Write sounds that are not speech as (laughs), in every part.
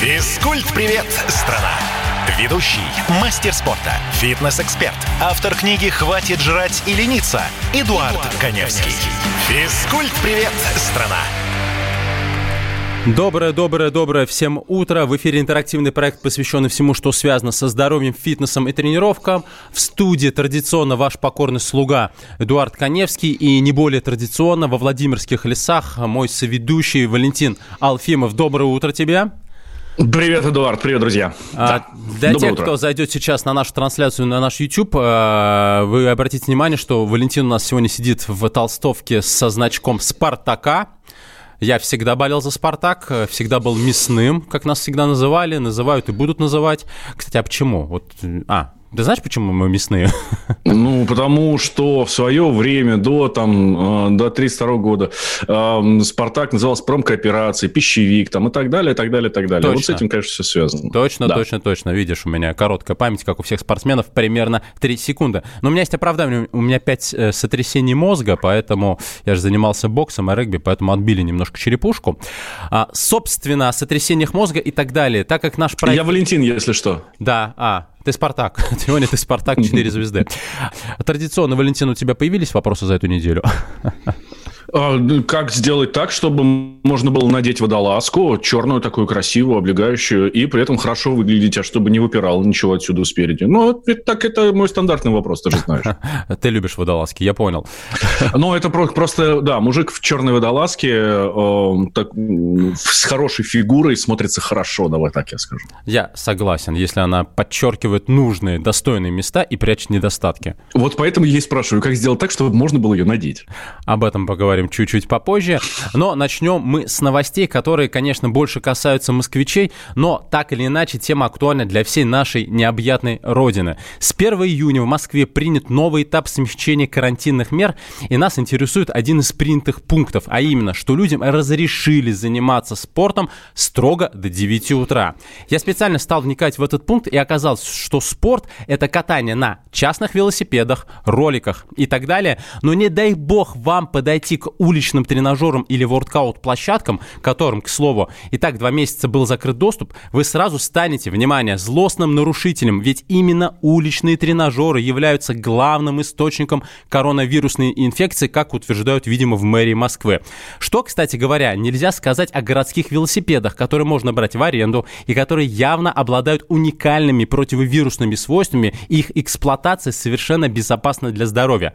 Физкульт-привет, страна! Ведущий, мастер спорта, фитнес-эксперт, автор книги «Хватит жрать и лениться» Эдуард, Эдуард Коневский. Физкульт-привет, страна! Доброе, доброе, доброе всем утро. В эфире интерактивный проект, посвященный всему, что связано со здоровьем, фитнесом и тренировкам. В студии традиционно ваш покорный слуга Эдуард Коневский и не более традиционно во Владимирских лесах мой соведущий Валентин Алфимов. Доброе утро тебе. Привет, Эдуард. Привет, друзья. А, да. Для Доброе тех, утро. кто зайдет сейчас на нашу трансляцию на наш YouTube, э, вы обратите внимание, что Валентин у нас сегодня сидит в толстовке со значком «Спартака». Я всегда болел за «Спартак», э, всегда был мясным, как нас всегда называли, называют и будут называть. Кстати, а почему? Вот, а, ты знаешь, почему мы мясные? (laughs) Ну, потому что в свое время, до, там, э, до 32 года, э, «Спартак» назывался промкооперацией, пищевик там, и так далее, и так далее, и так далее. Точно. Вот с этим, конечно, все связано. Точно, да. точно, точно. Видишь, у меня короткая память, как у всех спортсменов, примерно 3 секунды. Но у меня есть оправдание. У меня 5 э, сотрясений мозга, поэтому я же занимался боксом и регби, поэтому отбили немножко черепушку. А, собственно, о сотрясениях мозга и так далее. Так как наш проект... Я Валентин, если что. Да, а, ты Спартак. (laughs) Сегодня ты Спартак 4 звезды. (laughs) Традиционно, Валентин, у тебя появились вопросы за эту неделю? (laughs) А, как сделать так, чтобы можно было надеть водолазку, черную такую красивую, облегающую, и при этом хорошо выглядеть, а чтобы не выпирало ничего отсюда спереди? Ну, это, так это мой стандартный вопрос, ты же знаешь. (laughs) Ты любишь водолазки, я понял. (laughs) Ну, это просто, да, мужик в черной водолазке э, так, с хорошей фигурой смотрится хорошо, давай так я скажу. Я согласен, если она подчеркивает нужные, достойные места и прячет недостатки. Вот поэтому я и спрашиваю, как сделать так, чтобы можно было ее надеть? Об этом поговорим поговорим чуть-чуть попозже. Но начнем мы с новостей, которые, конечно, больше касаются москвичей, но так или иначе тема актуальна для всей нашей необъятной родины. С 1 июня в Москве принят новый этап смягчения карантинных мер, и нас интересует один из принятых пунктов, а именно, что людям разрешили заниматься спортом строго до 9 утра. Я специально стал вникать в этот пункт и оказалось, что спорт – это катание на частных велосипедах, роликах и так далее, но не дай бог вам подойти к уличным тренажерам или воркаут-площадкам, которым, к слову, и так два месяца был закрыт доступ, вы сразу станете, внимание, злостным нарушителем, ведь именно уличные тренажеры являются главным источником коронавирусной инфекции, как утверждают, видимо, в мэрии Москвы. Что, кстати говоря, нельзя сказать о городских велосипедах, которые можно брать в аренду и которые явно обладают уникальными противовирусными свойствами, их эксплуатация совершенно безопасна для здоровья.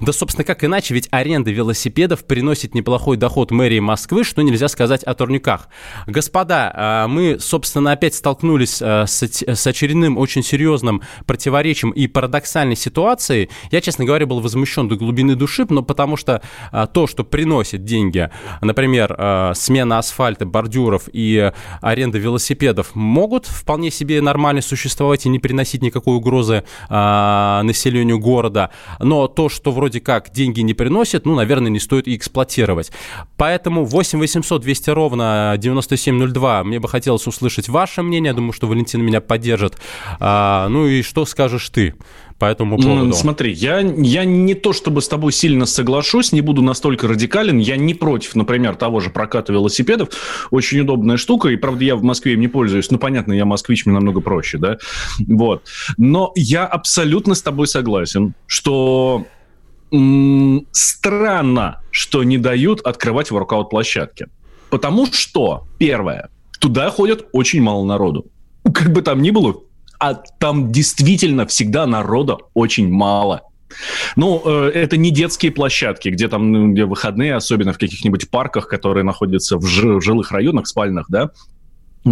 Да, собственно, как иначе, ведь аренда велосипеда велосипедов приносит неплохой доход мэрии Москвы, что нельзя сказать о турниках. Господа, а, мы, собственно, опять столкнулись а, с очередным очень серьезным противоречием и парадоксальной ситуацией. Я, честно говоря, был возмущен до глубины души, но потому что а, то, что приносит деньги, например, смена асфальта, бордюров и аренда велосипедов, могут вполне себе нормально существовать и не приносить никакой угрозы населению города. Но то, что вроде как деньги не приносит, ну, наверное, не стоит и эксплуатировать. Поэтому 8 800 200 ровно 9702. Мне бы хотелось услышать ваше мнение. Я думаю, что Валентин меня поддержит. А, ну и что скажешь ты? по этому поводу? Смотри, я, я не то чтобы с тобой сильно соглашусь, не буду настолько радикален. Я не против, например, того же проката велосипедов. Очень удобная штука. И, правда, я в Москве им не пользуюсь. Ну, понятно, я москвич, мне намного проще, да? Вот. Но я абсолютно с тобой согласен, что странно, что не дают открывать воркаут-площадки. Потому что, первое, туда ходят очень мало народу. Как бы там ни было, а там действительно всегда народа очень мало. Ну, э, это не детские площадки, где там ну, где выходные, особенно в каких-нибудь парках, которые находятся в жилых районах, спальных, да,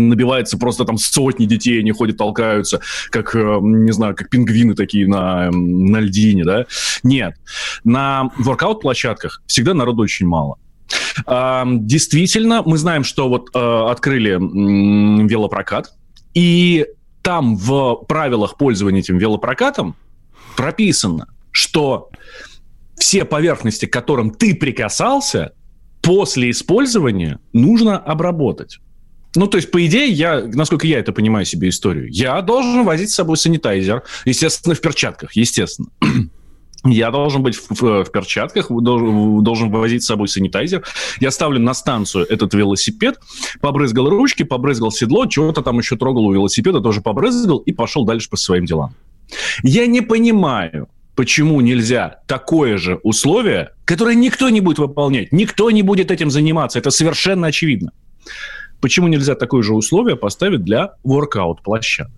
набивается просто там сотни детей, они ходят, толкаются, как, э, не знаю, как пингвины такие на, на льдине, да. Нет. На воркаут-площадках всегда народу очень мало. Действительно, мы знаем, что вот э, открыли велопрокат, и там в правилах пользования этим велопрокатом прописано, что все поверхности, к которым ты прикасался, после использования нужно обработать. Ну, то есть, по идее, я, насколько я это понимаю себе историю, я должен возить с собой санитайзер, естественно, в перчатках, естественно. (clears throat) я должен быть в, в, в перчатках, должен, должен возить с собой санитайзер. Я ставлю на станцию этот велосипед, побрызгал ручки, побрызгал седло, чего-то там еще трогал у велосипеда, тоже побрызгал и пошел дальше по своим делам. Я не понимаю, почему нельзя такое же условие, которое никто не будет выполнять, никто не будет этим заниматься, это совершенно очевидно. Почему нельзя такое же условие поставить для воркаут-площадок?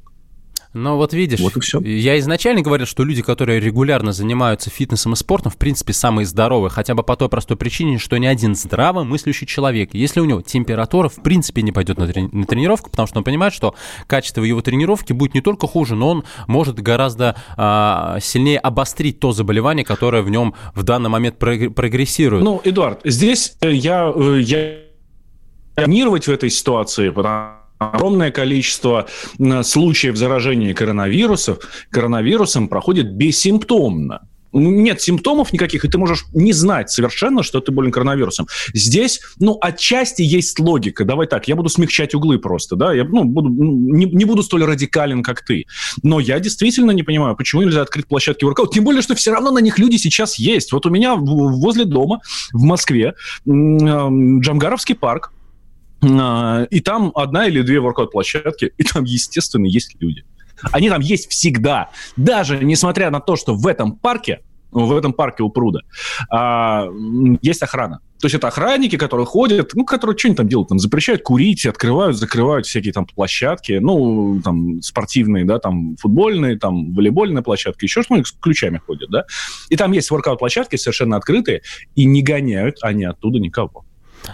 Но вот видишь, вот и все. я изначально говорил, что люди, которые регулярно занимаются фитнесом и спортом, в принципе, самые здоровые, хотя бы по той простой причине, что ни один здравомыслящий человек, если у него температура, в принципе, не пойдет на, трени- на тренировку, потому что он понимает, что качество его тренировки будет не только хуже, но он может гораздо а, сильнее обострить то заболевание, которое в нем в данный момент прогрессирует. Ну, Эдуард, здесь э, я, я в этой ситуации, потому огромное количество случаев заражения коронавирусов, коронавирусом проходит бессимптомно. Нет симптомов никаких, и ты можешь не знать совершенно, что ты болен коронавирусом. Здесь, ну, отчасти есть логика. Давай так, я буду смягчать углы просто, да, я ну, буду, ну, не, не буду столь радикален, как ты. Но я действительно не понимаю, почему нельзя открыть площадки воркаут. Тем более, что все равно на них люди сейчас есть. Вот у меня возле дома в Москве Джамгаровский парк, и там одна или две воркаут-площадки, и там, естественно, есть люди. Они там есть всегда. Даже несмотря на то, что в этом парке, в этом парке у пруда, а, есть охрана. То есть это охранники, которые ходят, ну, которые что-нибудь там делают, там запрещают курить, открывают, закрывают всякие там площадки, ну, там спортивные, да, там футбольные, там волейбольные площадки, еще что-нибудь с ключами ходят, да. И там есть воркаут-площадки совершенно открытые, и не гоняют они оттуда никого.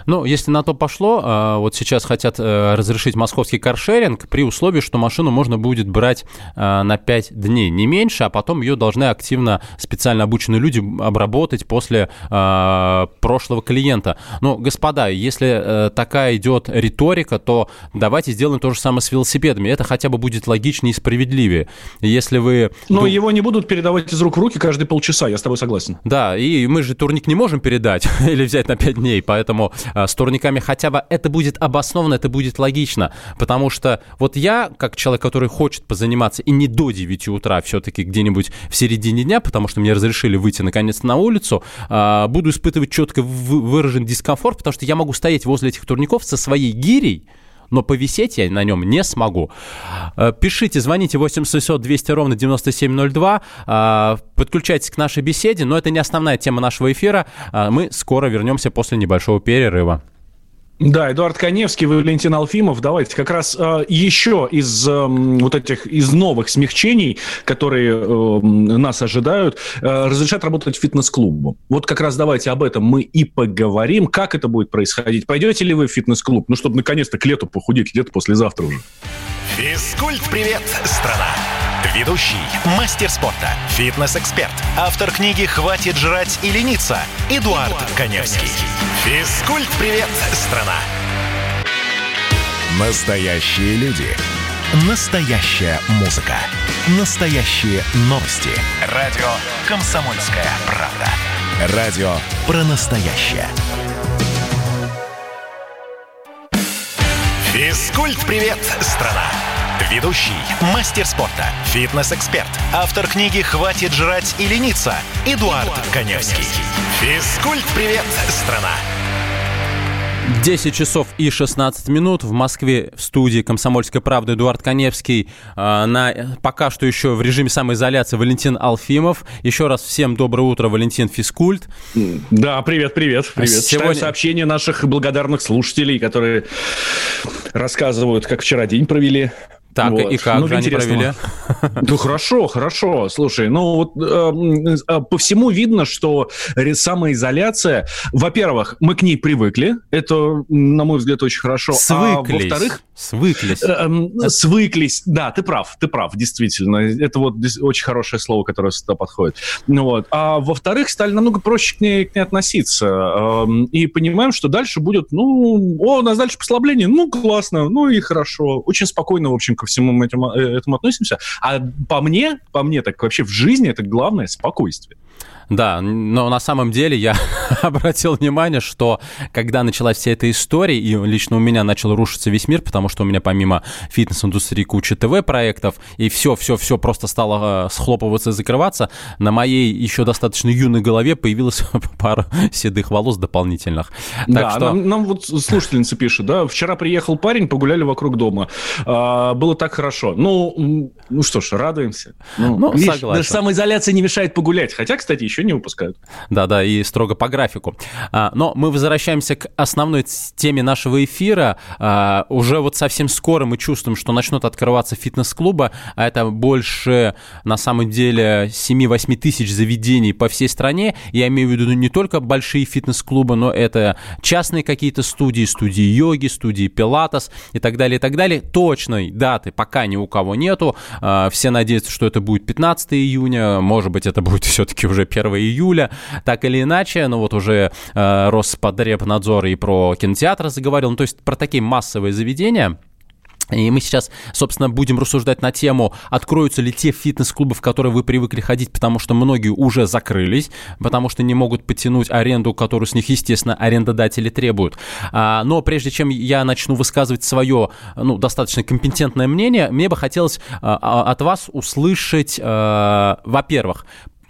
Ну, если на то пошло, а, вот сейчас хотят э, разрешить московский каршеринг при условии, что машину можно будет брать а, на 5 дней, не меньше, а потом ее должны активно специально обученные люди обработать после а, прошлого клиента. Но, господа, если э, такая идет риторика, то давайте сделаем то же самое с велосипедами. Это хотя бы будет логичнее и справедливее. Если вы... Но ну, его не будут передавать из рук в руки каждые полчаса, я с тобой согласен. Да, и мы же турник не можем передать (laughs) или взять на 5 дней, поэтому с турниками, хотя бы это будет обоснованно, это будет логично, потому что вот я, как человек, который хочет позаниматься и не до 9 утра, все-таки где-нибудь в середине дня, потому что мне разрешили выйти наконец на улицу, э, буду испытывать четко выраженный дискомфорт, потому что я могу стоять возле этих турников со своей гирей, но повисеть я на нем не смогу. Э, пишите, звоните 800 200 ровно 9702, э, подключайтесь к нашей беседе, но это не основная тема нашего эфира. Э, мы скоро вернемся после небольшого перерыва. Да, Эдуард Коневский, Валентин Алфимов. Давайте как раз э, еще из э, вот этих, из новых смягчений, которые э, нас ожидают, э, разрешат работать фитнес-клубу. Вот как раз давайте об этом мы и поговорим. Как это будет происходить? Пойдете ли вы в фитнес-клуб? Ну, чтобы наконец-то к лету похудеть, лето послезавтра уже. Физкульт-привет, страна! Ведущий, мастер спорта, фитнес-эксперт, автор книги «Хватит жрать и лениться» Эдуард, Эдуард Коневский. Физкульт-привет, страна! Настоящие люди. Настоящая музыка. Настоящие новости. Радио «Комсомольская правда». Радио про настоящее. Физкульт-привет, страна! Ведущий, мастер спорта, фитнес-эксперт, автор книги «Хватит жрать и лениться» Эдуард, Эдуард Коневский. Физкульт-привет, страна! 10 часов и 16 минут в Москве в студии «Комсомольская правда» Эдуард Коневский. Э, на, пока что еще в режиме самоизоляции Валентин Алфимов. Еще раз всем доброе утро, Валентин Физкульт. Да, привет, привет, привет. Сегодня... Читаю сообщения наших благодарных слушателей, которые рассказывают, как вчера день провели. Так, вот. и как ну, же они провели? (laughs) Ну, хорошо, хорошо. Слушай, ну вот э, э, по всему видно, что самоизоляция, во-первых, мы к ней привыкли, это, на мой взгляд, очень хорошо. Свыклись. А во-вторых, Свыклись. Э, э, свыклись, да, ты прав, ты прав, действительно. Это вот очень хорошее слово, которое сюда подходит. Ну, вот. А во-вторых, стали намного проще к ней, к ней относиться. Э, и понимаем, что дальше будет, ну, о, у нас дальше послабление, ну, классно, ну и хорошо. Очень спокойно, в общем, ко всему этому, э, этому относимся. А по мне, по мне, так вообще в жизни это главное спокойствие. Да, но на самом деле я (laughs) обратил внимание, что когда началась вся эта история, и лично у меня начал рушиться весь мир, потому что у меня помимо фитнес-индустрии куча ТВ-проектов, и все-все-все просто стало э, схлопываться и закрываться, на моей еще достаточно юной голове появилась (laughs) пара седых волос дополнительных. Да, что... нам, нам вот слушательница пишет, да, вчера приехал парень, погуляли вокруг дома, а, было так хорошо. Ну, ну что ж, радуемся. Ну, ну видишь, согласен. Даже самоизоляция не мешает погулять, хотя, кстати, еще не выпускают. Да-да, и строго по графику. А, но мы возвращаемся к основной теме нашего эфира. А, уже вот совсем скоро мы чувствуем, что начнут открываться фитнес-клубы, а это больше, на самом деле, 7-8 тысяч заведений по всей стране. Я имею в виду не только большие фитнес-клубы, но это частные какие-то студии, студии йоги, студии пилатес и так далее, и так далее. Точной даты пока ни у кого нету. А, все надеются, что это будет 15 июня, может быть, это будет все-таки уже 1 июля. Так или иначе, ну вот уже э, Роспотребнадзор и про кинотеатры заговорил, ну то есть про такие массовые заведения. И мы сейчас, собственно, будем рассуждать на тему, откроются ли те фитнес-клубы, в которые вы привыкли ходить, потому что многие уже закрылись, потому что не могут потянуть аренду, которую с них, естественно, арендодатели требуют. А, но прежде чем я начну высказывать свое, ну, достаточно компетентное мнение, мне бы хотелось а, а, от вас услышать, во-первых,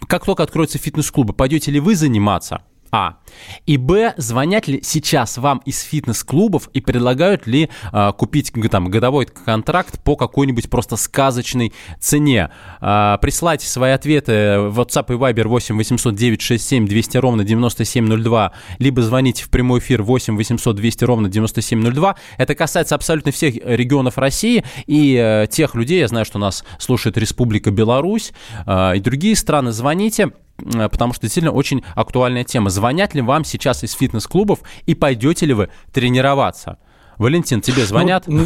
как только откроются фитнес-клубы, пойдете ли вы заниматься? А. И Б. Звонят ли сейчас вам из фитнес-клубов и предлагают ли э, купить там годовой контракт по какой-нибудь просто сказочной цене? Э, присылайте свои ответы в WhatsApp и Viber 8 800 967 200 ровно 9702, либо звоните в прямой эфир 8 800 200 ровно 9702. Это касается абсолютно всех регионов России и э, тех людей, я знаю, что нас слушает Республика Беларусь э, и другие страны. Звоните. Э, потому что действительно очень актуальная тема. Звонят ли вам сейчас из фитнес-клубов и пойдете ли вы тренироваться? Валентин, тебе ну, звонят? Ну,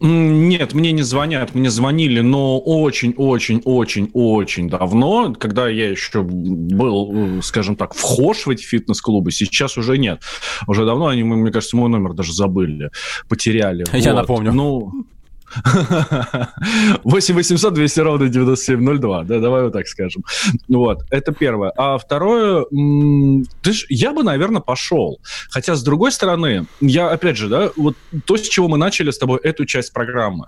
нет, мне не звонят. Мне звонили, но очень-очень-очень-очень давно, когда я еще был, э, скажем так, вхож в эти фитнес-клубы. Сейчас уже нет. Уже давно они, мне кажется, мой номер даже забыли, потеряли. Я вот. напомню. Ну, 8 800 200 ровно 9702, да, давай вот так скажем. Вот, это первое. А второе, ты ж, я бы, наверное, пошел. Хотя, с другой стороны, я, опять же, да, вот то, с чего мы начали с тобой эту часть программы.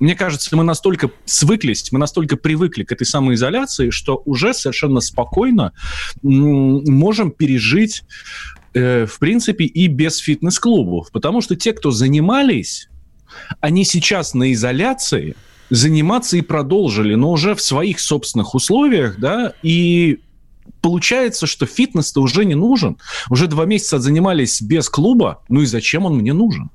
Мне кажется, мы настолько свыклись, мы настолько привыкли к этой самоизоляции, что уже совершенно спокойно можем пережить, э, в принципе, и без фитнес-клубов. Потому что те, кто занимались они сейчас на изоляции заниматься и продолжили, но уже в своих собственных условиях, да, и получается, что фитнес-то уже не нужен. Уже два месяца занимались без клуба, ну и зачем он мне нужен?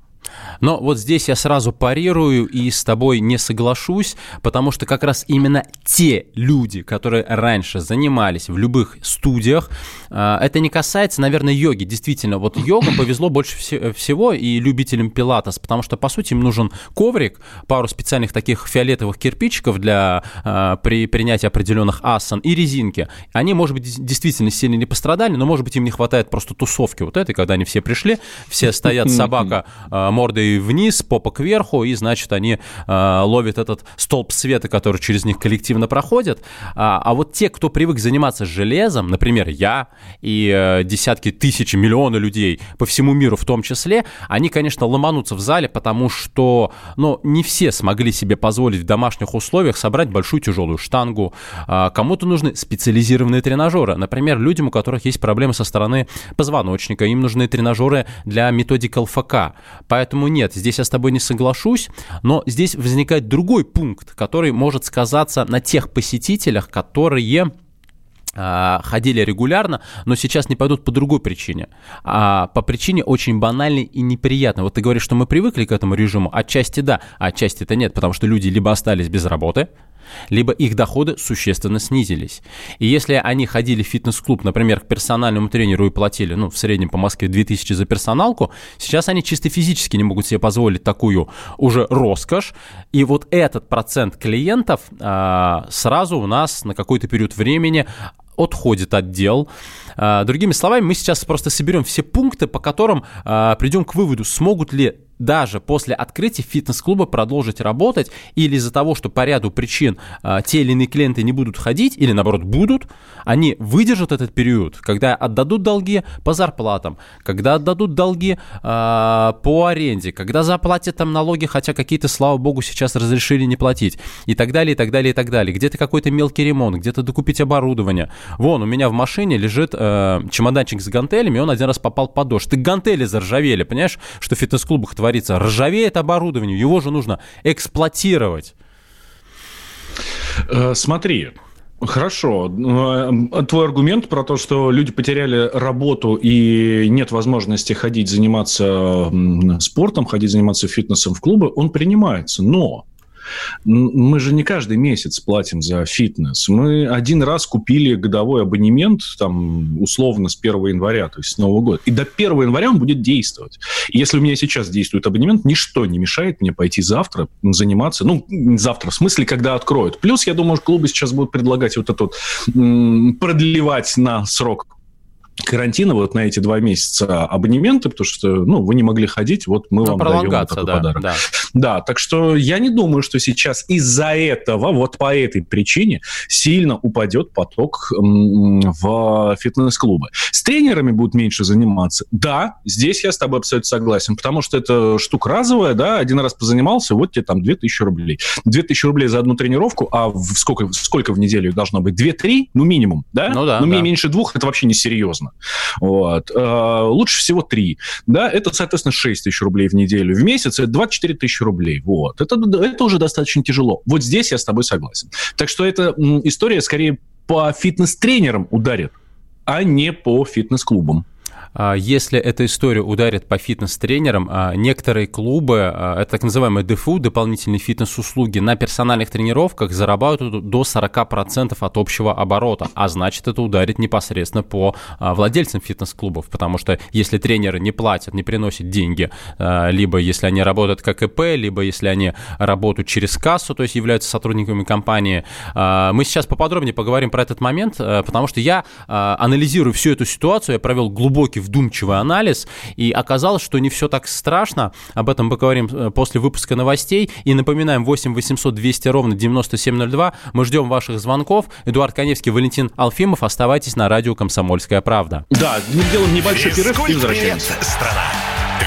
Но вот здесь я сразу парирую и с тобой не соглашусь, потому что как раз именно те люди, которые раньше занимались в любых студиях, а, это не касается, наверное, йоги. Действительно, вот йога повезло больше всего и любителям пилатес, потому что, по сути, им нужен коврик, пару специальных таких фиолетовых кирпичиков для а, при принятии определенных асан и резинки. Они, может быть, действительно сильно не пострадали, но, может быть, им не хватает просто тусовки вот этой, когда они все пришли, все стоят собака а, мордой вниз, попа кверху, и, значит, они э, ловят этот столб света, который через них коллективно проходит. А, а вот те, кто привык заниматься железом, например, я и э, десятки тысяч, миллионы людей по всему миру в том числе, они, конечно, ломанутся в зале, потому что, ну, не все смогли себе позволить в домашних условиях собрать большую тяжелую штангу. А, кому-то нужны специализированные тренажеры. Например, людям, у которых есть проблемы со стороны позвоночника, им нужны тренажеры для методик ЛФК. Поэтому нет, здесь я с тобой не соглашусь, но здесь возникает другой пункт, который может сказаться на тех посетителях, которые а, ходили регулярно, но сейчас не пойдут по другой причине. А по причине очень банальной и неприятной. Вот ты говоришь, что мы привыкли к этому режиму. Отчасти да, а отчасти-то нет, потому что люди либо остались без работы, либо их доходы существенно снизились. И если они ходили в фитнес-клуб, например, к персональному тренеру и платили, ну, в среднем по Москве 2000 за персоналку, сейчас они чисто физически не могут себе позволить такую уже роскошь. И вот этот процент клиентов а, сразу у нас на какой-то период времени отходит от дел. А, другими словами, мы сейчас просто соберем все пункты, по которым а, придем к выводу, смогут ли даже после открытия фитнес-клуба продолжить работать или из-за того, что по ряду причин а, те или иные клиенты не будут ходить или наоборот будут, они выдержат этот период, когда отдадут долги по зарплатам, когда отдадут долги а, по аренде, когда заплатят там налоги, хотя какие-то, слава богу, сейчас разрешили не платить и так далее, и так далее, и так далее. Где-то какой-то мелкий ремонт, где-то докупить оборудование. Вон, у меня в машине лежит э, чемоданчик с гантелями, он один раз попал под дождь. Ты гантели заржавели, понимаешь, что в фитнес-клубах творится? Ржавеет оборудование, его же нужно эксплуатировать. Э, смотри, Хорошо. Э, твой аргумент про то, что люди потеряли работу и нет возможности ходить заниматься спортом, ходить заниматься фитнесом в клубы, он принимается. Но мы же не каждый месяц платим за фитнес. Мы один раз купили годовой абонемент, там, условно, с 1 января, то есть с Нового года. И до 1 января он будет действовать. Если у меня сейчас действует абонемент, ничто не мешает мне пойти завтра заниматься. Ну, завтра, в смысле, когда откроют. Плюс, я думаю, клубы сейчас будут предлагать вот это вот продлевать на срок карантина вот на эти два месяца абонементы, потому что, ну, вы не могли ходить, вот мы ну, вам даем вот такой да, подарок. Да. да, так что я не думаю, что сейчас из-за этого, вот по этой причине, сильно упадет поток в фитнес-клубы. С тренерами будут меньше заниматься. Да, здесь я с тобой абсолютно согласен, потому что это штука разовая, да, один раз позанимался, вот тебе там 2000 рублей. 2000 рублей за одну тренировку, а в сколько, сколько в неделю должно быть? 2-3? Ну, минимум, да? Ну, да. Ну, да. меньше двух, это вообще не серьезно. Вот. Э, лучше всего три. Да, это, соответственно, 6 тысяч рублей в неделю. В месяц это 24 тысячи рублей. Вот. Это, это уже достаточно тяжело. Вот здесь я с тобой согласен. Так что эта история скорее по фитнес-тренерам ударит, а не по фитнес-клубам. А, если эта история ударит по фитнес-тренерам, а, некоторые клубы, а, это так называемые ДФУ, дополнительные фитнес-услуги, на персональных тренировках зарабатывают до 40% от общего оборота, а значит это ударит непосредственно по владельцам фитнес-клубов, потому что если тренеры не платят, не приносят деньги, либо если они работают как ИП, либо если они работают через кассу, то есть являются сотрудниками компании. Мы сейчас поподробнее поговорим про этот момент, потому что я анализирую всю эту ситуацию, я провел глубокий вдумчивый анализ, и оказалось, что не все так страшно. Об этом поговорим э, после выпуска новостей. И напоминаем, 8 800 200 ровно 9702. Мы ждем ваших звонков. Эдуард Коневский, Валентин Алфимов. Оставайтесь на радио «Комсомольская правда». Да, мы делаем небольшой перерыв и возвращаемся. страна.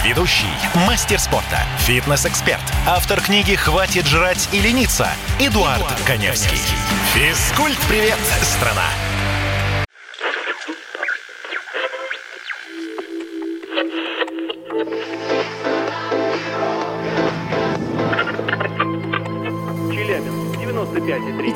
Ведущий, мастер спорта, фитнес-эксперт, автор книги «Хватит жрать и лениться» Эдуард, Эдуард Коневский. Физкульт-привет, страна!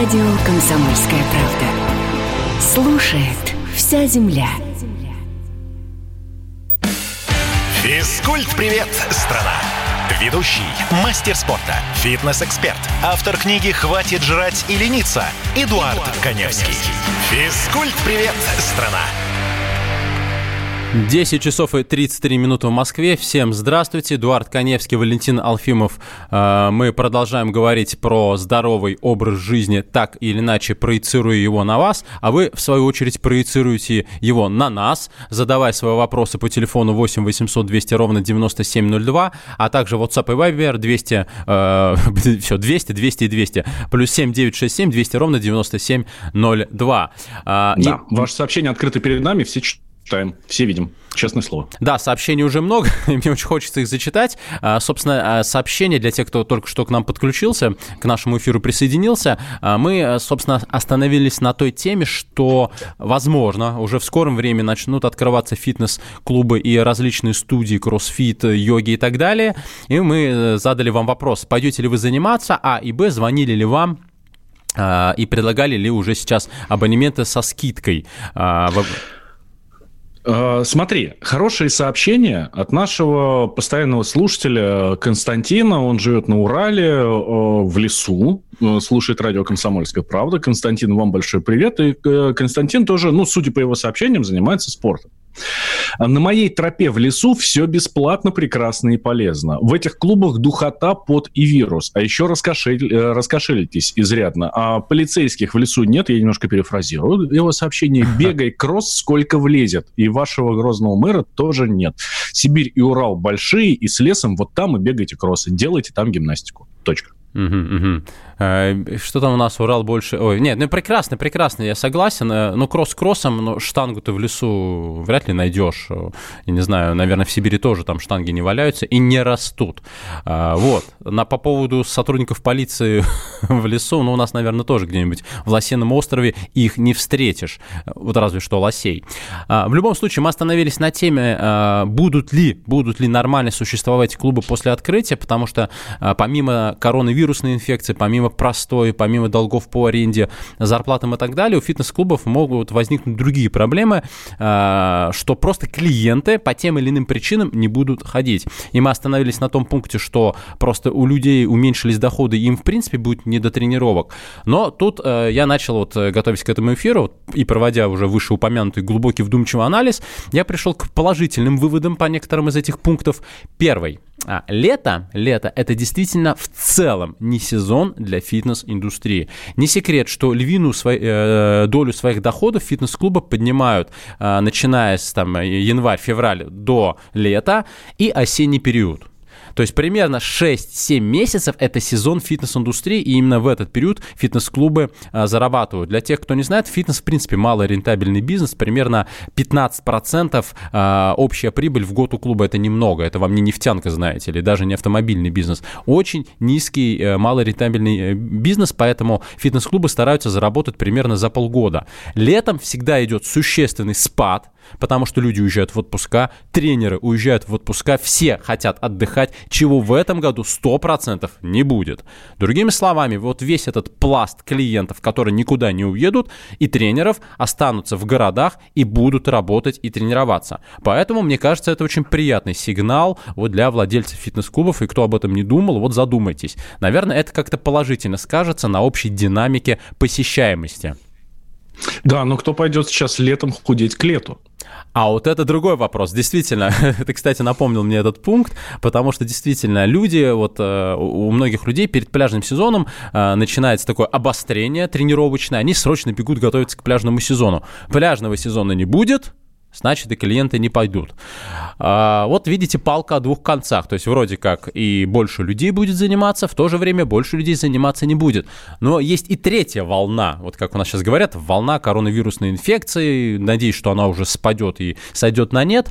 Радио «Комсомольская правда». Слушает вся земля. Физкульт-привет, страна! Ведущий, мастер спорта, фитнес-эксперт, автор книги «Хватит жрать и лениться» Эдуард, Эдуард Коневский. Физкульт-привет, страна! 10 часов и 33 минуты в Москве. Всем здравствуйте. Эдуард Коневский, Валентин Алфимов. Э, мы продолжаем говорить про здоровый образ жизни, так или иначе проецируя его на вас, а вы, в свою очередь, проецируете его на нас, задавая свои вопросы по телефону 8 800 200 ровно 9702, а также WhatsApp и Viber 200, э, все, 200, 200 и 200, плюс 7 967 200 ровно 9702. Э, да, и... ваше сообщение открыто перед нами, все читаем, все видим. Честное слово. Да, сообщений уже много, (laughs) мне очень хочется их зачитать. А, собственно, а, сообщение для тех, кто только что к нам подключился, к нашему эфиру присоединился. А, мы, собственно, остановились на той теме, что, возможно, уже в скором времени начнут открываться фитнес-клубы и различные студии, кроссфит, йоги и так далее. И мы э, задали вам вопрос, пойдете ли вы заниматься, а и б, звонили ли вам и предлагали ли уже сейчас абонементы со скидкой. Э, смотри, хорошие сообщения от нашего постоянного слушателя Константина. Он живет на Урале, э, в лесу, слушает радио «Комсомольская правда». Константин, вам большой привет. И Константин тоже, ну, судя по его сообщениям, занимается спортом. На моей тропе в лесу все бесплатно, прекрасно и полезно. В этих клубах духота, пот и вирус. А еще раскошель... Э, раскошелитесь изрядно. А полицейских в лесу нет, я немножко перефразирую. Его сообщение «Бегай, кросс, сколько влезет». И вашего грозного мэра тоже нет. Сибирь и Урал большие, и с лесом вот там и бегайте кроссы. Делайте там гимнастику. Точка. Угу, угу. Что там у нас Урал больше? Ой, нет, ну прекрасно, прекрасно, я согласен. Э, ну, кросс кроссом, но штангу ты в лесу вряд ли найдешь. Я не знаю, наверное, в Сибири тоже там штанги не валяются и не растут. А, вот. На, по поводу сотрудников полиции (laughs) в лесу, ну, у нас, наверное, тоже где-нибудь в Лосином острове их не встретишь. Вот разве что лосей. В любом случае, мы остановились на теме, будут ли, будут ли нормально существовать клубы после открытия, потому что помимо коронавирусной инфекции, помимо помимо простой, помимо долгов по аренде, зарплатам и так далее, у фитнес-клубов могут возникнуть другие проблемы, а, что просто клиенты по тем или иным причинам не будут ходить. И мы остановились на том пункте, что просто у людей уменьшились доходы, им, в принципе, будет не до тренировок. Но тут э, я начал, вот, э, готовясь к этому эфиру, и проводя уже вышеупомянутый глубокий вдумчивый анализ, я пришел к положительным выводам по некоторым из этих пунктов. Первый. А, лето, лето – это действительно в целом не сезон для фитнес-индустрии. Не секрет, что львиную свой, э, долю своих доходов фитнес-клубы поднимают, э, начиная с там, январь-февраль до лета и осенний период. То есть примерно 6-7 месяцев это сезон фитнес-индустрии, и именно в этот период фитнес-клубы а, зарабатывают. Для тех, кто не знает, фитнес, в принципе, малорентабельный бизнес, примерно 15% а, общая прибыль в год у клуба это немного, это вам не нефтянка, знаете, или даже не автомобильный бизнес. Очень низкий, э, малорентабельный э, бизнес, поэтому фитнес-клубы стараются заработать примерно за полгода. Летом всегда идет существенный спад, потому что люди уезжают в отпуска, тренеры уезжают в отпуска, все хотят отдыхать, чего в этом году 100% не будет. Другими словами, вот весь этот пласт клиентов, которые никуда не уедут, и тренеров останутся в городах и будут работать и тренироваться. Поэтому, мне кажется, это очень приятный сигнал вот для владельцев фитнес-клубов, и кто об этом не думал, вот задумайтесь. Наверное, это как-то положительно скажется на общей динамике посещаемости. Да, но кто пойдет сейчас летом худеть к лету? А вот это другой вопрос. Действительно, (laughs) ты, кстати, напомнил мне этот пункт, потому что действительно люди, вот э, у многих людей перед пляжным сезоном э, начинается такое обострение тренировочное, они срочно бегут готовиться к пляжному сезону. Пляжного сезона не будет, значит и клиенты не пойдут. А, вот видите, палка о двух концах. То есть вроде как и больше людей будет заниматься, в то же время больше людей заниматься не будет. Но есть и третья волна, вот как у нас сейчас говорят, волна коронавирусной инфекции. Надеюсь, что она уже спадет и сойдет на нет.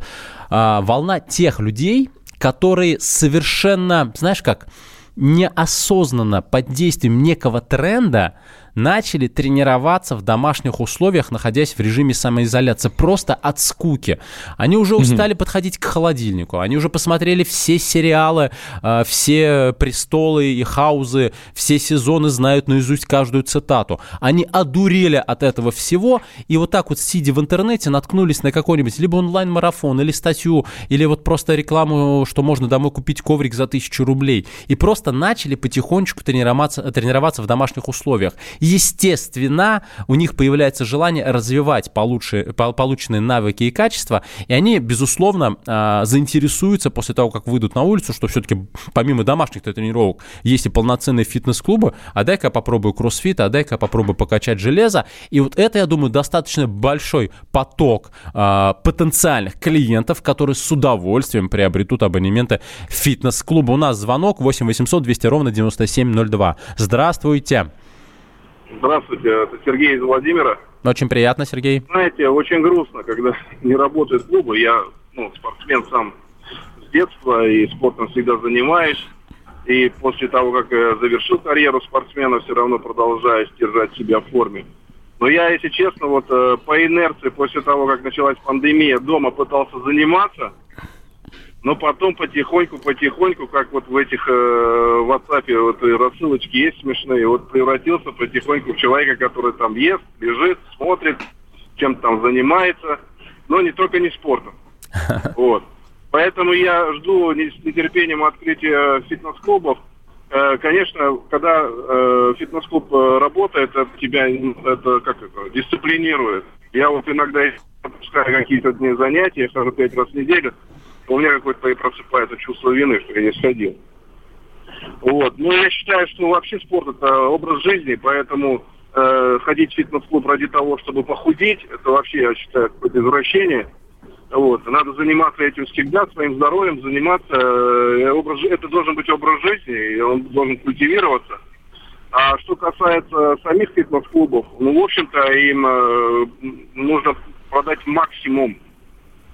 А, волна тех людей, которые совершенно, знаешь как, неосознанно под действием некого тренда начали тренироваться в домашних условиях, находясь в режиме самоизоляции, просто от скуки. Они уже устали угу. подходить к холодильнику, они уже посмотрели все сериалы, а, все престолы и хаузы, все сезоны знают наизусть каждую цитату. Они одурели от этого всего, и вот так вот, сидя в интернете, наткнулись на какой-нибудь либо онлайн-марафон, или статью, или вот просто рекламу, что можно домой купить коврик за тысячу рублей, и просто начали потихонечку тренироваться, тренироваться в домашних условиях естественно, у них появляется желание развивать получше, полученные навыки и качества, и они, безусловно, а, заинтересуются после того, как выйдут на улицу, что все-таки помимо домашних тренировок есть и полноценные фитнес-клубы, а дай-ка попробую кроссфит, а дай-ка попробую покачать железо. И вот это, я думаю, достаточно большой поток э, потенциальных клиентов, которые с удовольствием приобретут абонементы фитнес-клуба. У нас звонок 8 800 200 ровно 9702. Здравствуйте. Здравствуйте, это Сергей из Владимира. Очень приятно, Сергей. Знаете, очень грустно, когда (laughs) не работают клубы. Я ну, спортсмен сам с детства и спортом всегда занимаюсь. И после того, как я завершил карьеру спортсмена, все равно продолжаю держать себя в форме. Но я, если честно, вот э, по инерции, после того, как началась пандемия, дома пытался заниматься – но потом потихоньку, потихоньку, как вот в этих э, WhatsApp вот рассылочки есть смешные, вот превратился потихоньку в человека, который там ест, лежит, смотрит, чем-то там занимается. но не только не спортом. (laughs) Вот. Поэтому я жду с нетерпением открытия фитнес-клубов. Э, конечно, когда э, фитнес-клуб э, работает, это тебя это, как это, дисциплинирует. Я вот иногда пропускаю какие-то дни занятия, хожу пять раз в неделю, у меня какое-то просыпается чувство вины, что я не сходил. Вот. Но я считаю, что вообще спорт это образ жизни, поэтому э, ходить в фитнес-клуб ради того, чтобы похудеть, это вообще, я считаю, какое-то извращение. Вот. Надо заниматься этим всегда, своим здоровьем, заниматься. Э, образ, это должен быть образ жизни, и он должен культивироваться. А что касается самих фитнес-клубов, ну, в общем-то, им э, нужно продать максимум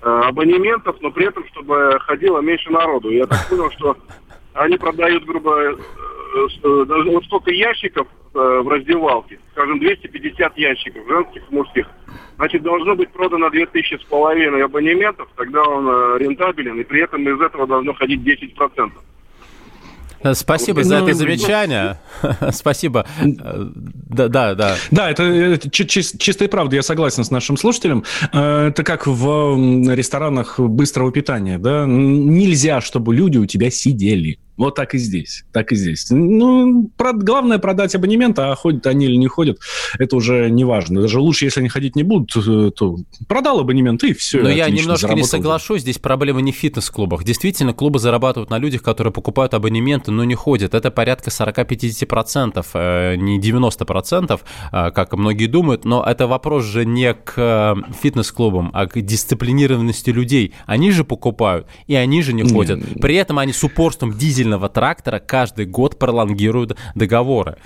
абонементов, но при этом, чтобы ходило меньше народу. Я так понял, что они продают, грубо э, э, даже вот сколько ящиков э, в раздевалке, скажем, 250 ящиков женских, мужских, значит, должно быть продано 2000 с половиной абонементов, тогда он рентабелен, и при этом из этого должно ходить 10%. Спасибо за ну, это замечание. (laughs) Спасибо. Да, да, да. Да, это, чистая правда, я согласен с нашим слушателем. Это как в ресторанах быстрого питания, да? Нельзя, чтобы люди у тебя сидели. Вот так и здесь. Так и здесь. Ну, про, главное продать абонемент, а ходят они или не ходят, это уже не важно. Даже лучше, если они ходить не будут, э, то продал абонемент и все. Но я немножко не соглашусь. Здесь проблема не в фитнес-клубах. Действительно, клубы зарабатывают на людях, которые покупают абонементы, но не ходят. Это порядка 40-50%, э, не 90%, э, как многие думают. Но это вопрос же не к фитнес-клубам, а к дисциплинированности людей. Они же покупают, и они же не ходят. При этом они с упорством дизель дизельного трактора каждый год пролонгируют договоры.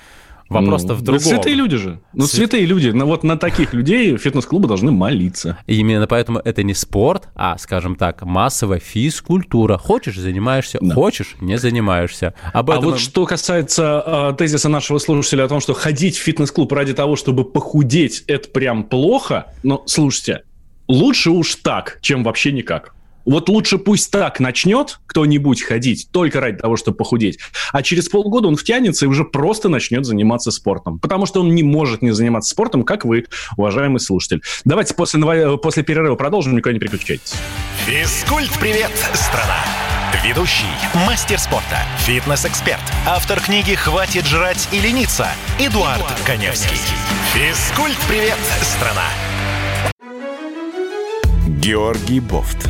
Вопрос-то ну, в другом. святые люди же. Ну, Свят... святые люди. Ну, вот на таких людей фитнес-клубы должны молиться. И именно поэтому это не спорт, а, скажем так, массовая физкультура. Хочешь – занимаешься, да. хочешь – не занимаешься. Об этом... А вот что касается э, тезиса нашего слушателя о том, что ходить в фитнес-клуб ради того, чтобы похудеть – это прям плохо. Но, слушайте, лучше уж так, чем вообще никак. Вот лучше пусть так начнет кто-нибудь ходить, только ради того, чтобы похудеть, а через полгода он втянется и уже просто начнет заниматься спортом. Потому что он не может не заниматься спортом, как вы, уважаемый слушатель. Давайте после, после перерыва продолжим, никуда не переключайтесь. Физкульт-привет, страна! Ведущий, мастер спорта, фитнес-эксперт, автор книги «Хватит жрать и лениться» Эдуард, Эдуард Коневский. Физкульт-привет, страна! Георгий Бофт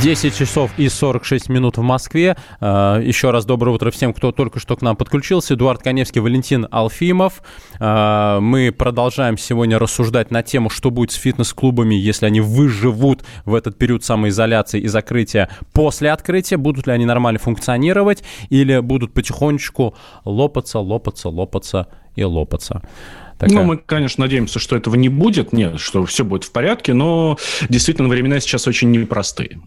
10 часов и 46 минут в Москве. А, еще раз доброе утро всем, кто только что к нам подключился. Эдуард Коневский, Валентин Алфимов. А, мы продолжаем сегодня рассуждать на тему, что будет с фитнес-клубами, если они выживут в этот период самоизоляции и закрытия после открытия. Будут ли они нормально функционировать или будут потихонечку лопаться, лопаться, лопаться и лопаться. Такая... Ну, мы, конечно, надеемся, что этого не будет, нет, что все будет в порядке, но действительно времена сейчас очень непростые.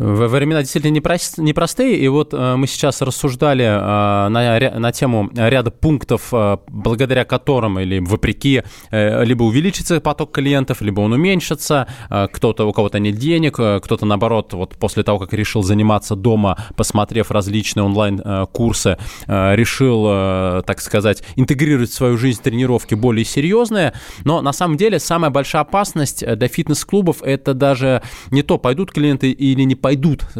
Времена действительно непростые, и вот э, мы сейчас рассуждали э, на, на тему ряда пунктов, э, благодаря которым или вопреки либо увеличится поток клиентов, либо он уменьшится, кто-то, у кого-то нет денег, кто-то, наоборот, вот после того, как решил заниматься дома, посмотрев различные онлайн-курсы, решил, так сказать, интегрировать в свою жизнь тренировки более серьезные, но на самом деле самая большая опасность для фитнес-клубов это даже не то, пойдут клиенты или не пойдут.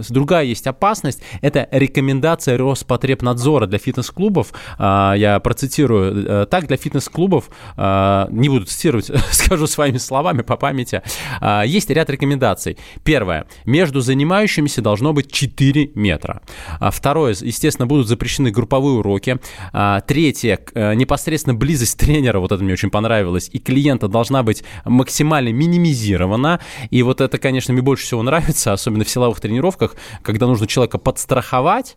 Другая есть опасность, это рекомендация Роспотребнадзора для фитнес-клубов. А, я процитирую. Э, так, для фитнес-клубов, а, не буду цитировать, (laughs) скажу своими словами по памяти, а, есть ряд рекомендаций. Первое. Между занимающимися должно быть 4 метра. Второе. Естественно, будут запрещены групповые уроки. Третье. Э, непосредственно близость тренера, вот это мне очень понравилось, и клиента должна быть максимально минимизирована. И вот это, конечно, мне больше всего нравится, особенно в силовых тренировках, когда нужно человека подстраховать,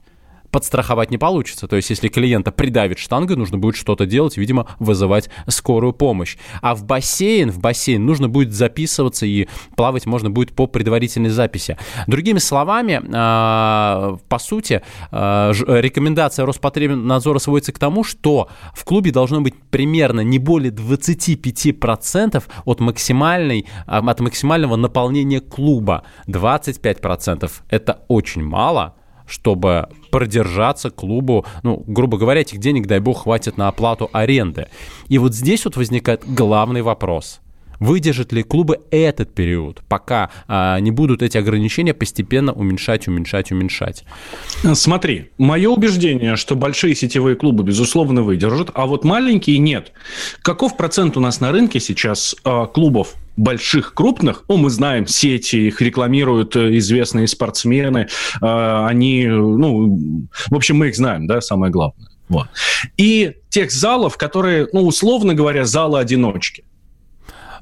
подстраховать не получится. То есть, если клиента придавит штангой, нужно будет что-то делать, видимо, вызывать скорую помощь. А в бассейн, в бассейн нужно будет записываться и плавать можно будет по предварительной записи. Другими словами, а, по сути, а, рекомендация Роспотребнадзора сводится к тому, что в клубе должно быть примерно не более 25% от, максимальной, а, от максимального наполнения клуба. 25% это очень мало, чтобы продержаться клубу, ну, грубо говоря, этих денег, дай бог, хватит на оплату аренды. И вот здесь вот возникает главный вопрос. Выдержат ли клубы этот период, пока а, не будут эти ограничения постепенно уменьшать, уменьшать, уменьшать? Смотри, мое убеждение, что большие сетевые клубы, безусловно, выдержат, а вот маленькие нет. Каков процент у нас на рынке сейчас а, клубов больших, крупных, ну, мы знаем сети, их рекламируют э, известные спортсмены, а, они, ну, в общем, мы их знаем, да, самое главное. Вот. И тех залов, которые, ну, условно говоря, залы-одиночки. А,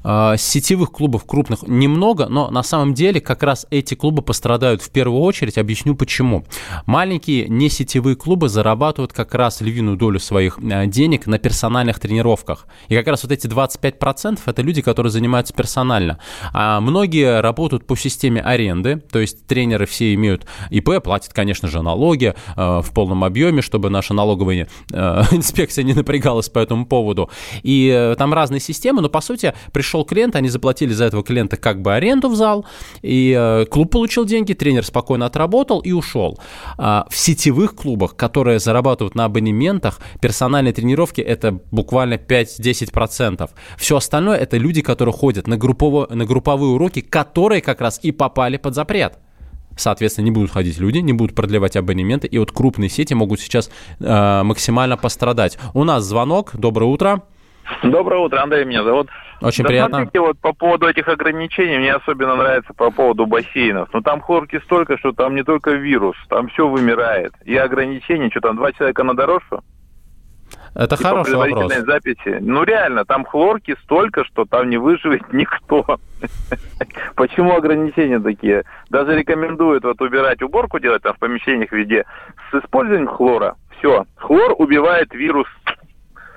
сетевых клубов крупных немного, но на самом деле как раз эти клубы пострадают в первую очередь. Объясню почему. Маленькие не сетевые клубы зарабатывают как раз львиную долю своих а, денег на персональных тренировках. И как раз вот эти 25% это люди, которые занимаются персонально. А многие работают по системе аренды, то есть тренеры все имеют ИП, платят, конечно же, налоги э, в полном объеме, чтобы наша налоговая (laughs) инспекция не напрягалась по этому поводу. И э, там разные системы, но по сути пришел пришел клиент, они заплатили за этого клиента как бы аренду в зал, и э, клуб получил деньги, тренер спокойно отработал и ушел. А в сетевых клубах, которые зарабатывают на абонементах, персональные тренировки это буквально 5-10%. Все остальное это люди, которые ходят на, группово, на групповые уроки, которые как раз и попали под запрет. Соответственно, не будут ходить люди, не будут продлевать абонементы, и вот крупные сети могут сейчас э, максимально пострадать. У нас звонок. Доброе утро. Доброе утро, Андрей меня зовут. Очень да приятно. Смотрите, вот по поводу этих ограничений, мне особенно нравится по поводу бассейнов. Но ну, там хлорки столько, что там не только вирус, там все вымирает. И ограничения, что там, два человека на дорожку? Это и хороший вопрос. записи. Ну реально, там хлорки столько, что там не выживет (laughs) никто. Почему ограничения такие? Даже рекомендуют вот убирать уборку делать там в помещениях везде с использованием хлора. Все, хлор убивает вирус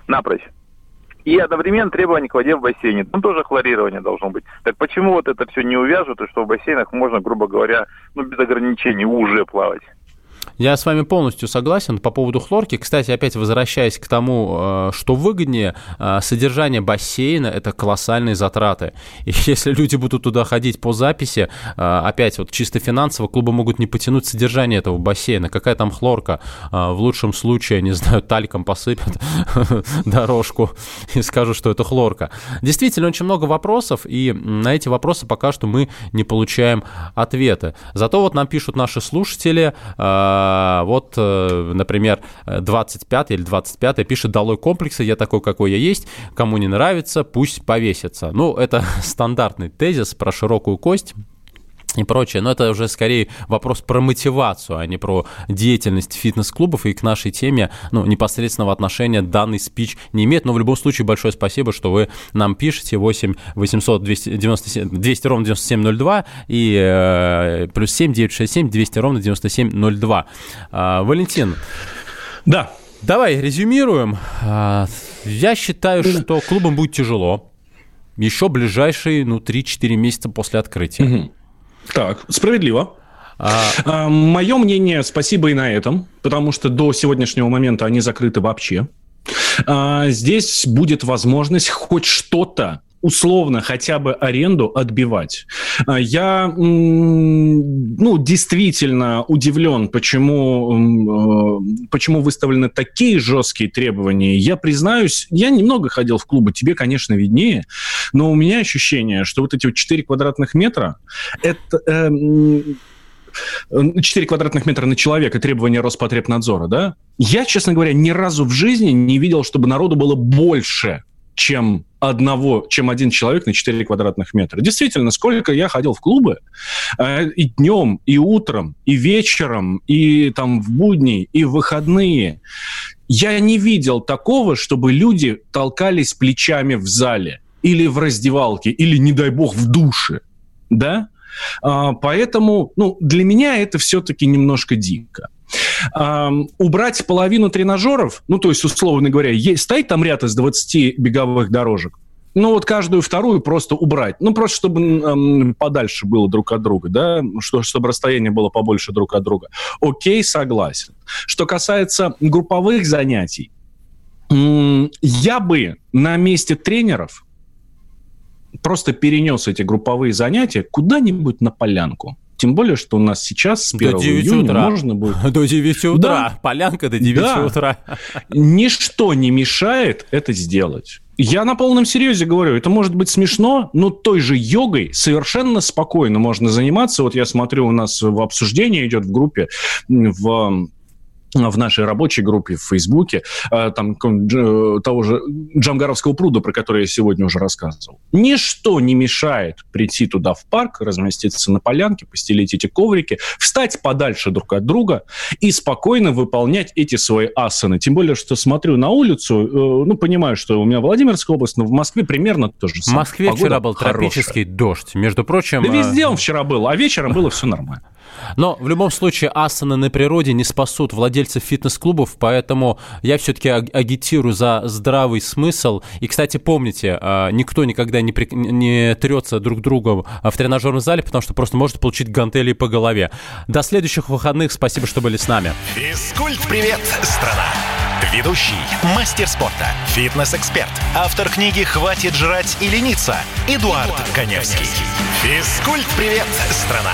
напрочь и одновременно требования к воде в бассейне. Там тоже хлорирование должно быть. Так почему вот это все не увяжут, и что в бассейнах можно, грубо говоря, ну, без ограничений уже плавать? Я с вами полностью согласен по поводу хлорки. Кстати, опять возвращаясь к тому, э, что выгоднее, э, содержание бассейна – это колоссальные затраты. И (laughs) если люди будут туда ходить по записи, э, опять вот чисто финансово, клубы могут не потянуть содержание этого бассейна. Какая там хлорка? В лучшем случае, не знаю, тальком посыпят (laughs) дорожку и скажут, что это хлорка. Действительно, очень много вопросов, и на эти вопросы пока что мы не получаем ответы. Зато вот нам пишут наши слушатели, вот, э, например, 25 или 25 пишет «Долой комплексы, я такой, какой я есть, кому не нравится, пусть повесится». Ну, это (laughs) стандартный тезис про широкую кость, и прочее. Но это уже скорее вопрос про мотивацию, а не про деятельность фитнес-клубов. И к нашей теме ну, непосредственного отношения данный спич не имеет. Но в любом случае большое спасибо, что вы нам пишете 8 800 297, 200 ровно 9702 и э, плюс 7 967 200 ровно 9702. А, Валентин. Да. Давай резюмируем. А, я считаю, что клубам будет тяжело. Еще ближайшие, ну, 3-4 месяца после открытия. Угу. Так, справедливо. А... А, мое мнение, спасибо и на этом, потому что до сегодняшнего момента они закрыты вообще. А, здесь будет возможность хоть что-то условно хотя бы аренду отбивать. А, я ну, действительно удивлен, почему, э, почему выставлены такие жесткие требования. Я признаюсь, я немного ходил в клубы, тебе, конечно, виднее, но у меня ощущение, что вот эти вот 4 квадратных метра, это... Э, 4 квадратных метра на человека требования Роспотребнадзора, да? Я, честно говоря, ни разу в жизни не видел, чтобы народу было больше чем одного, чем один человек на 4 квадратных метра. Действительно, сколько я ходил в клубы, э, и днем, и утром, и вечером, и там в будни, и в выходные, я не видел такого, чтобы люди толкались плечами в зале или в раздевалке, или, не дай бог, в душе. Да? А, поэтому ну, для меня это все-таки немножко дико. Убрать половину тренажеров, ну, то есть, условно говоря, есть, стоит там ряд из 20 беговых дорожек, ну вот каждую вторую просто убрать. Ну просто чтобы эм, подальше было друг от друга, да, что, чтобы расстояние было побольше друг от друга. Окей, согласен. Что касается групповых занятий, я бы на месте тренеров просто перенес эти групповые занятия куда-нибудь на полянку. Тем более, что у нас сейчас с 1 До 9 июня утра. можно будет... (laughs) До 9 утра. Да. Полянка до 9 Да. утра. Ничто не мешает это сделать. Я на полном серьезе говорю, это может быть смешно, но той же йогой совершенно спокойно можно заниматься. Вот я смотрю, у нас в обсуждении идет в группе, в в нашей рабочей группе в Фейсбуке, э, там э, того же Джамгаровского пруда, про который я сегодня уже рассказывал. Ничто не мешает прийти туда в парк, разместиться на полянке, постелить эти коврики, встать подальше друг от друга и спокойно выполнять эти свои асаны. Тем более, что смотрю на улицу, э, ну, понимаю, что у меня Владимирская область, но в Москве примерно то же В самое. Москве Погода вчера был хорошая. тропический дождь. Между прочим... Да везде он вчера был, а вечером было все нормально. Но в любом случае асаны на природе не спасут владельцев фитнес-клубов, поэтому я все-таки агитирую за здравый смысл. И, кстати, помните, а, никто никогда не, при- не трется друг другу в тренажерном зале, потому что просто может получить гантели по голове. До следующих выходных. Спасибо, что были с нами. Физкульт-привет, страна! Ведущий, мастер спорта, фитнес-эксперт, автор книги «Хватит жрать и лениться» Эдуард Коневский. Физкульт-привет, страна!